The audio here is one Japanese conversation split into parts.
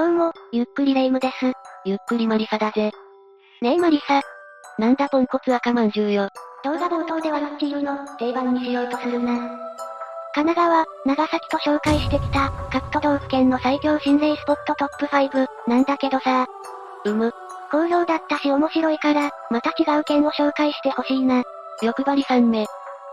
どうも、ゆっくりレ夢ムです。ゆっくりマリサだぜ。ねえマリサ。なんだポンコツ赤まんじゅうよ。動画冒頭ではルッチーの定番にしようとするな。神奈川、長崎と紹介してきた、各都道府県の最強心霊スポットトップ5、なんだけどさ。うむ。好評だったし面白いから、また違う県を紹介してほしいな。欲張り3目。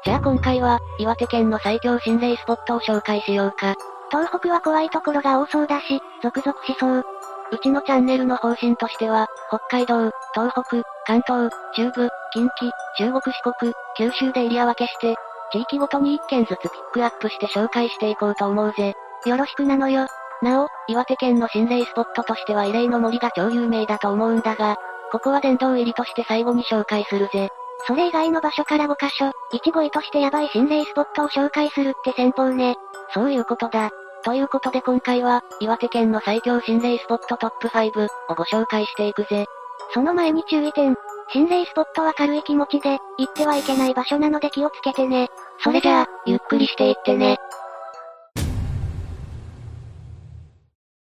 じゃあ今回は、岩手県の最強心霊スポットを紹介しようか。東北は怖いところが多そうだし、続々しそう。うちのチャンネルの方針としては、北海道、東北、関東、中部、近畿、中国四国、九州でエリア分けして、地域ごとに1件ずつピックアップして紹介していこうと思うぜ。よろしくなのよ。なお、岩手県の心霊スポットとしては異例の森が超有名だと思うんだが、ここは殿堂入りとして最後に紹介するぜ。それ以外の場所から5カ所、一期としてヤバい心霊スポットを紹介するって先方ね。そういうことだ。ということで今回は、岩手県の最強心霊スポットトップ5をご紹介していくぜ。その前に注意点。心霊スポットは軽い気持ちで、行ってはいけない場所なので気をつけてね。それじゃあ、ゆっくりしていってね。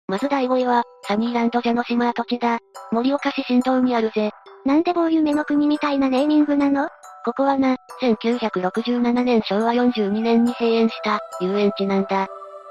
まず第5位は、サニーランドジャノ島跡地だ。盛岡市新道にあるぜ。なんで某夢の国みたいなネーミングなの？ここはな、1967年昭和42年に閉園した遊園地なんだ。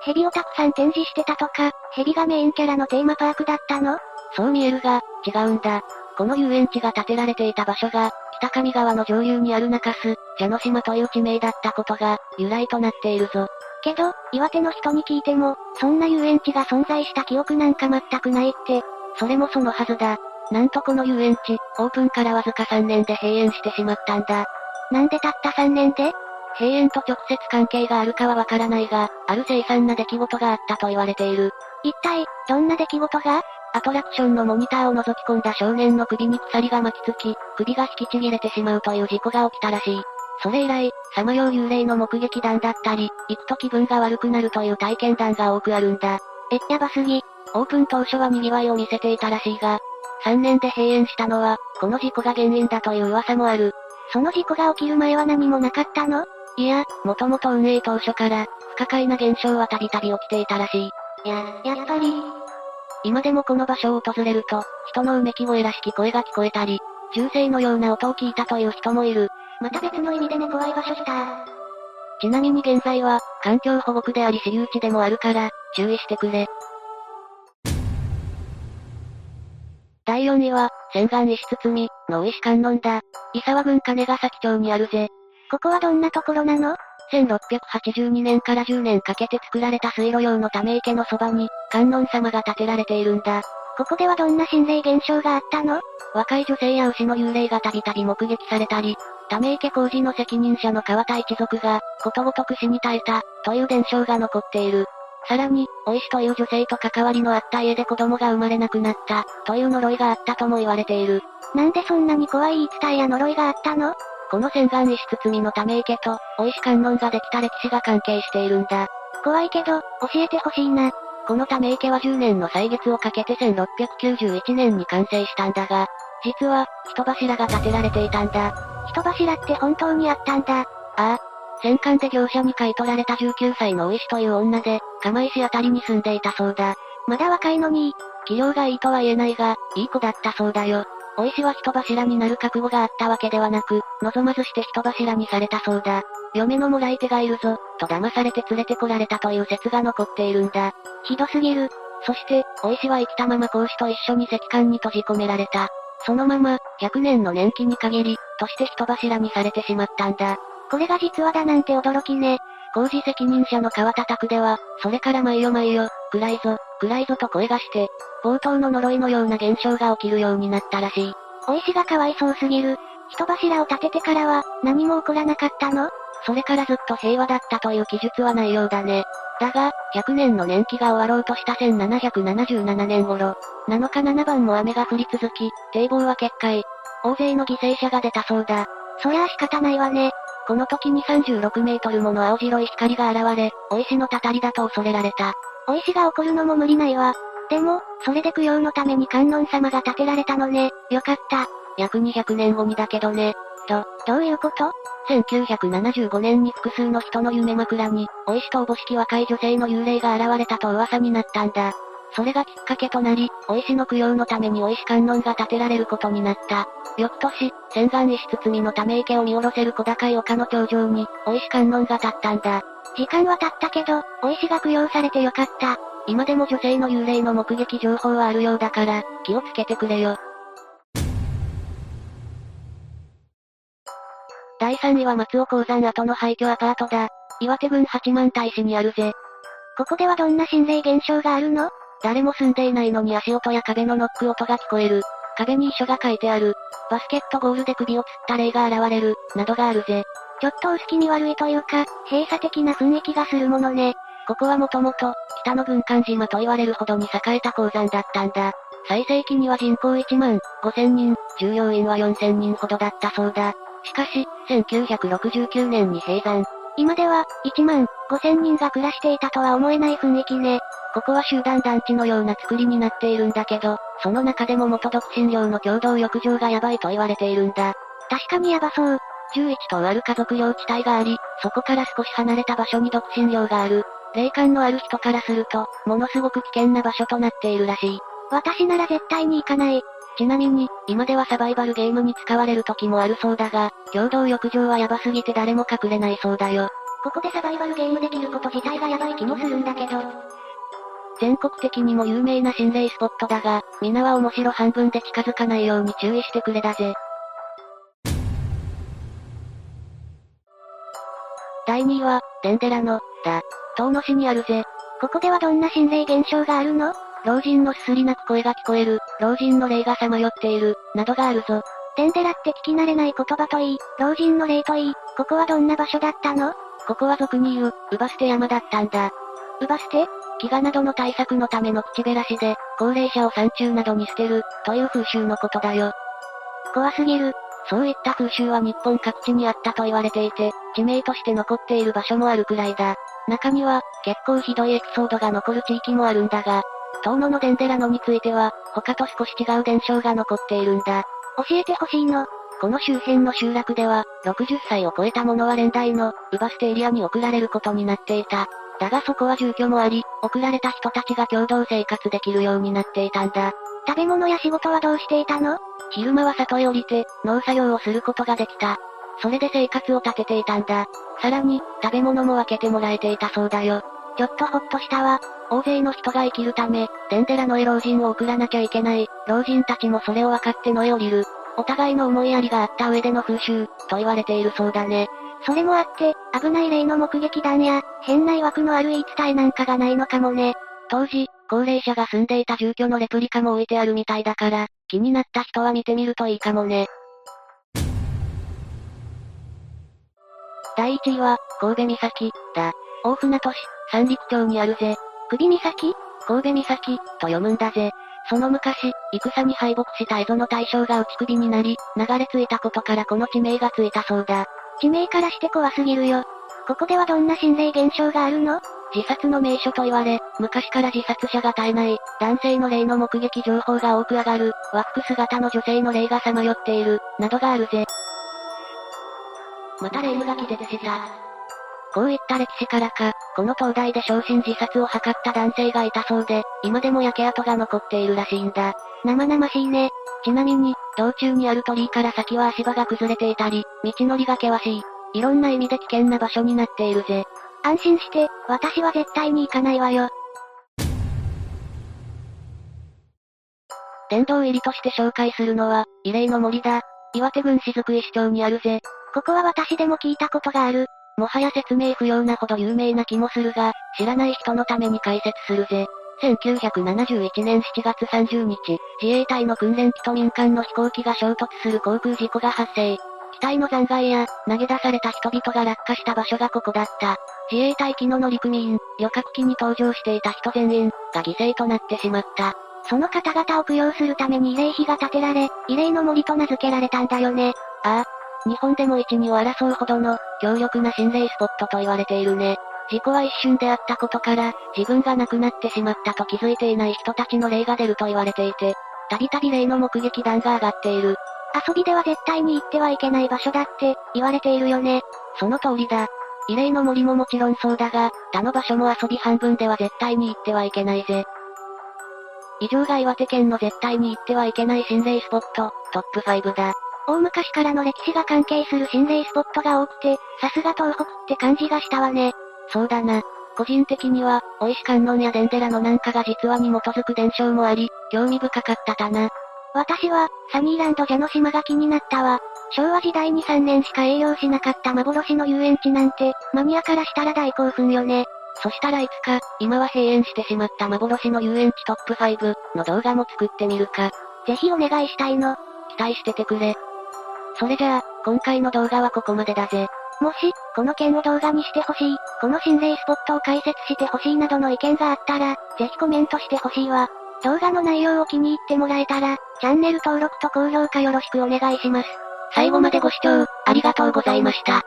蛇をたくさん展示してたとか、蛇がメインキャラのテーマパークだったの？そう見えるが、違うんだ。この遊園地が建てられていた場所が、北上川の上流にある中洲、蛇の島という地名だったことが、由来となっているぞ。けど、岩手の人に聞いても、そんな遊園地が存在した記憶なんか全くないって。それもそのはずだ。なんとこの遊園地、オープンからわずか3年で閉園してしまったんだ。なんでたった3年で？閉園と直接関係があるかはわからないが、ある凄惨な出来事があったと言われている。一体、どんな出来事が？アトラクションのモニターを覗き込んだ少年の首に鎖が巻きつき、首が引きちぎれてしまうという事故が起きたらしい。それ以来、さまよう幽霊の目撃談だったり、行くと気分が悪くなるという体験談が多くあるんだ。え、やばすぎ。オープン当初は賑わいを見せていたらしいが、3年で閉園したのは、この事故が原因だという噂もある。その事故が起きる前は何もなかったの？いや、もともと運営当初から、不可解な現象はたびたび起きていたらしい。や、やっぱり。今でもこの場所を訪れると、人のうめき声らしき声が聞こえたり、銃声のような音を聞いたという人もいる。また別の意味でね怖い場所した。ちなみに現在は、環境保護区であり私有地でもあるから、注意してくれ。第4位は、洗顔石包の石観音だ。伊沢郡金ヶ崎町にあるぜ。ここはどんなところなの ?1682 年から10年かけて作られた水路用のため池のそばに、観音様が建てられているんだ。ここではどんな心霊現象があったの？若い女性や牛の幽霊がたびたび目撃されたり、ため池工事の責任者の川田一族が、ことごとく死に絶えた、という伝承が残っている。さらに、お石という女性と関わりのあった家で子供が生まれなくなった、という呪いがあったとも言われている。なんでそんなに怖い言い伝えや呪いがあったの？この洗顔石包みのため池と、お石観音ができた歴史が関係しているんだ。怖いけど、教えてほしいな。このため池は10年の歳月をかけて1691年に完成したんだが、実は、人柱が建てられていたんだ。人柱って本当にあったんだ。ああ、戦艦で業者に買い取られた19歳の大石という女で、釜石あたりに住んでいたそうだ。まだ若いのに、器量がいいとは言えないが、いい子だったそうだよ。大石は人柱になる覚悟があったわけではなく、望まずして人柱にされたそうだ。嫁のもらい手がいるぞ、と騙されて連れてこられたという説が残っているんだ。ひどすぎる。そして、大石は生きたまま講師と一緒に石棺に閉じ込められた。そのまま、100年の年季に限り、として人柱にされてしまったんだ。これが実話だなんて驚きね。工事責任者の川田拓では、それから毎夜毎夜、暗いぞ、暗いぞと声がして、冒頭の呪いのような現象が起きるようになったらしい。お石がかわいそうすぎる。人柱を立ててからは、何も起こらなかったの？それからずっと平和だったという記述はないようだね。だが、100年の年季が終わろうとした1777年頃、7日7番も雨が降り続き、堤防は決壊。大勢の犠牲者が出たそうだ。そりゃあ仕方ないわね。この時に36メートルもの青白い光が現れ、お石のたたりだと恐れられた。お石が起こるのも無理ないわ。でも、それで供養のために観音様が建てられたのね。よかった。約200年後にだけどね。と、どういうこと ?1975 年に複数の人の夢枕に、お石とおぼしき若い女性の幽霊が現れたと噂になったんだ。それがきっかけとなり、お石の供養のためにお石観音が建てられることになった。翌年、洗顔石包みのため池を見下ろせる小高い丘の頂上に、お石観音が立ったんだ。時間は経ったけど、お石が供養されてよかった。今でも女性の幽霊の目撃情報はあるようだから、気をつけてくれよ。第3位は松尾鉱山跡の廃墟アパートだ。岩手郡八幡平市にあるぜ。ここではどんな心霊現象があるの？誰も住んでいないのに足音や壁のノック音が聞こえる。壁に遺書が書いてある。バスケットゴールで首をつった霊が現れる、などがあるぜ。ちょっと薄気味悪いというか、閉鎖的な雰囲気がするものね。ここはもともと、北の軍艦島と言われるほどに栄えた鉱山だったんだ。最盛期には人口1万5000人、従業員は4000人ほどだったそうだ。しかし、1969年に閉山。今では、1万5000人が暮らしていたとは思えない雰囲気ね。ここは集団団地のような作りになっているんだけど、その中でも元独身寮の共同浴場がヤバいと言われているんだ。確かにヤバそう。11棟ある家族用地帯があり、そこから少し離れた場所に独身寮がある。霊感のある人からすると、ものすごく危険な場所となっているらしい。私なら絶対に行かない。ちなみに、今ではサバイバルゲームに使われる時もあるそうだが、共同浴場はヤバすぎて誰も隠れないそうだよ。ここでサバイバルゲームできること自体がヤバい気もするんだけど。全国的にも有名な心霊スポットだが、皆は面白半分で近づかないように注意してくれだぜ。第2位は、デンデラの、だ。遠野市にあるぜ。ここではどんな心霊現象があるの？老人のすすり泣く声が聞こえる、老人の霊がさまよっている、などがあるぞ。デンデラって聞き慣れない言葉といい、老人の霊といい、ここはどんな場所だったの？ここは俗に言う、ウバステ山だったんだ。ウバステ飢餓などの対策のための口減らしで、高齢者を山中などに捨てる、という風習のことだよ。怖すぎる。そういった風習は日本各地にあったと言われていて、地名として残っている場所もあるくらいだ。中には、結構ひどいエピソードが残る地域もあるんだが、遠野のデンデラノについては、他と少し違う伝承が残っているんだ。教えてほしいの。この周辺の集落では、60歳を超えた者は連代の、ウバステエリアに送られることになっていた。だがそこは住居もあり、送られた人たちが共同生活できるようになっていたんだ。食べ物や仕事はどうしていたの？昼間は里へ降りて、農作業をすることができた。それで生活を立てていたんだ。さらに、食べ物も分けてもらえていたそうだよ。ちょっとほっとしたわ。大勢の人が生きるため、デンデラのへ老人を送らなきゃいけない。老人たちもそれを分かって野へ降りる。お互いの思いやりがあった上での風習、と言われているそうだね。それもあって、危ない例の目撃談や、変な曰くのある言い伝えなんかがないのかもね。当時、高齢者が住んでいた住居のレプリカも置いてあるみたいだから、気になった人は見てみるといいかもね。第1位は、神戸岬、だ。大船渡市、三陸町にあるぜ。首岬？神戸岬、と読むんだぜ。その昔、戦に敗北した蝦夷の大将が打ち首になり、流れ着いたことからこの地名がついたそうだ。地名からして怖すぎるよ。ここではどんな心霊現象があるの？自殺の名所と言われ、昔から自殺者が絶えない、男性の霊の目撃情報が多く上がる、和服姿の女性の霊がさまよっている、などがあるぜ。また霊夢が気絶した。こういった歴史からか、この灯台で昇進自殺を図った男性がいたそうで、今でも焼け跡が残っているらしいんだ。生々しいね。ちなみに、道中にある鳥居から先は足場が崩れていたり、道のりが険しい。いろんな意味で危険な場所になっているぜ。安心して、私は絶対に行かないわよ。殿堂入りとして紹介するのは、異例の森だ。岩手郡雫石町にあるぜ。ここは私でも聞いたことがある。もはや説明不要なほど有名な気もするが、知らない人のために解説するぜ。1971年7月30日、自衛隊の訓練機と民間の飛行機が衝突する航空事故が発生。機体の残骸や、投げ出された人々が落下した場所がここだった。自衛隊機の乗組員、旅客機に搭乗していた人全員、が犠牲となってしまった。その方々を供養するために慰霊碑が建てられ、慰霊の森と名付けられたんだよね。ああ、日本でも一二を争うほどの、強力な心霊スポットと言われているね。事故は一瞬であったことから、自分が亡くなってしまったと気づいていない人たちの霊が出ると言われていて、たびたび霊の目撃談が上がっている。遊びでは絶対に行ってはいけない場所だって、言われているよね。その通りだ。異例の森ももちろんそうだが、他の場所も遊び半分では絶対に行ってはいけないぜ。以上が岩手県の絶対に行ってはいけない心霊スポット、トップ5だ。大昔からの歴史が関係する心霊スポットが多くて、さすが東北って感じがしたわね。そうだな。個人的には、大石観音や伝寺のなんかが実話に基づく伝承もあり、興味深かっただな。私は、サニーランド蛇の島が気になったわ。昭和時代に3年しか営業しなかった幻の遊園地なんて、マニアからしたら大興奮よね。そしたらいつか、今は閉園してしまった幻の遊園地トップ5の動画も作ってみるか。ぜひお願いしたいの。期待しててくれ。それじゃあ、今回の動画はここまでだぜ。もし、この件を動画にしてほしい、この心霊スポットを解説してほしいなどの意見があったら、ぜひコメントしてほしいわ。動画の内容を気に入ってもらえたら、チャンネル登録と高評価よろしくお願いします。最後までご視聴、ありがとうございました。